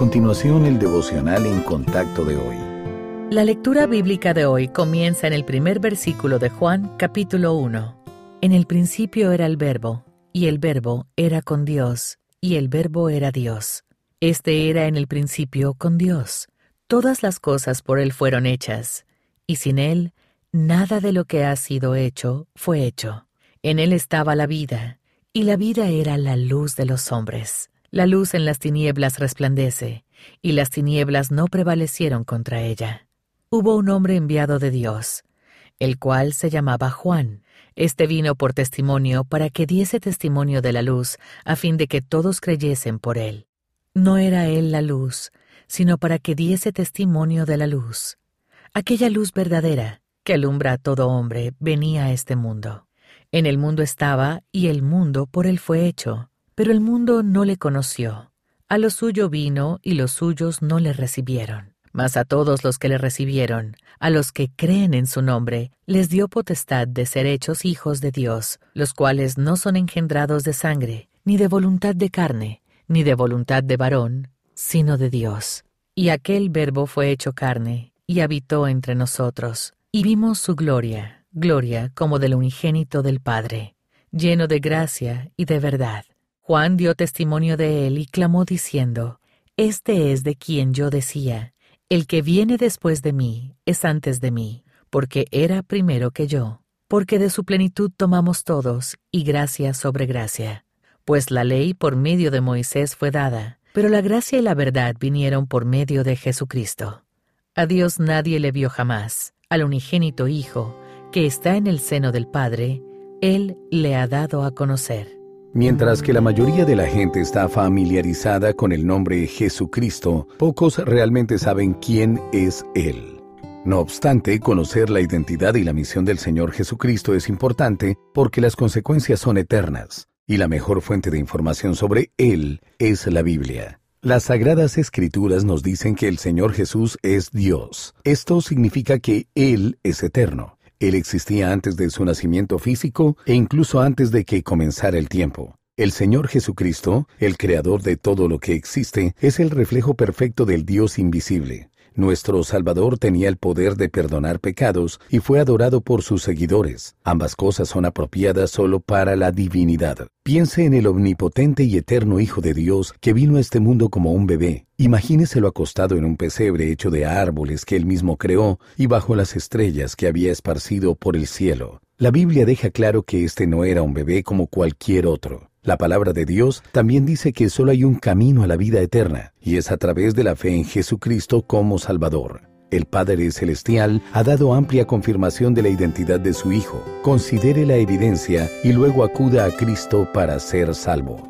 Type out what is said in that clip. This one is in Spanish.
continuación el devocional en contacto de hoy. La lectura bíblica de hoy comienza en el primer versículo de Juan capítulo 1. En el principio era el verbo, y el verbo era con Dios, y el verbo era Dios. Este era en el principio con Dios. Todas las cosas por Él fueron hechas, y sin Él nada de lo que ha sido hecho fue hecho. En Él estaba la vida, y la vida era la luz de los hombres. La luz en las tinieblas resplandece, y las tinieblas no prevalecieron contra ella. Hubo un hombre enviado de Dios, el cual se llamaba Juan. Este vino por testimonio para que diese testimonio de la luz, a fin de que todos creyesen por él. No era él la luz, sino para que diese testimonio de la luz. Aquella luz verdadera, que alumbra a todo hombre, venía a este mundo. En el mundo estaba, y el mundo por él fue hecho, pero el mundo no le conoció. A lo suyo vino, y los suyos no le recibieron. Mas a todos los que le recibieron, a los que creen en su nombre, les dio potestad de ser hechos hijos de Dios, los cuales no son engendrados de sangre, ni de voluntad de carne, ni de voluntad de varón, sino de Dios. Y aquel verbo fue hecho carne, y habitó entre nosotros, y vimos su gloria, gloria como del unigénito del Padre, lleno de gracia y de verdad. Juan dio testimonio de él y clamó diciendo, Este es de quien yo decía, el que viene después de mí es antes de mí, porque era primero que yo, porque de su plenitud tomamos todos, y gracia sobre gracia. Pues la ley por medio de Moisés fue dada, pero la gracia y la verdad vinieron por medio de Jesucristo. A Dios nadie le vio jamás, al unigénito Hijo, que está en el seno del Padre, Él le ha dado a conocer. Mientras que la mayoría de la gente está familiarizada con el nombre Jesucristo, pocos realmente saben quién es Él. No obstante, conocer la identidad y la misión del Señor Jesucristo es importante porque las consecuencias son eternas, y la mejor fuente de información sobre Él es la Biblia. Las sagradas escrituras nos dicen que el Señor Jesús es Dios. Esto significa que Él es eterno. Él existía antes de su nacimiento físico e incluso antes de que comenzara el tiempo. El Señor Jesucristo, el creador de todo lo que existe, es el reflejo perfecto del Dios invisible. Nuestro Salvador tenía el poder de perdonar pecados y fue adorado por sus seguidores. Ambas cosas son apropiadas solo para la divinidad. Piense en el omnipotente y eterno Hijo de Dios que vino a este mundo como un bebé. Imagíneselo acostado en un pesebre hecho de árboles que él mismo creó y bajo las estrellas que había esparcido por el cielo. La Biblia deja claro que este no era un bebé como cualquier otro. La palabra de Dios también dice que solo hay un camino a la vida eterna, y es a través de la fe en Jesucristo como Salvador. El Padre Celestial ha dado amplia confirmación de la identidad de su Hijo. Considere la evidencia y luego acuda a Cristo para ser salvo.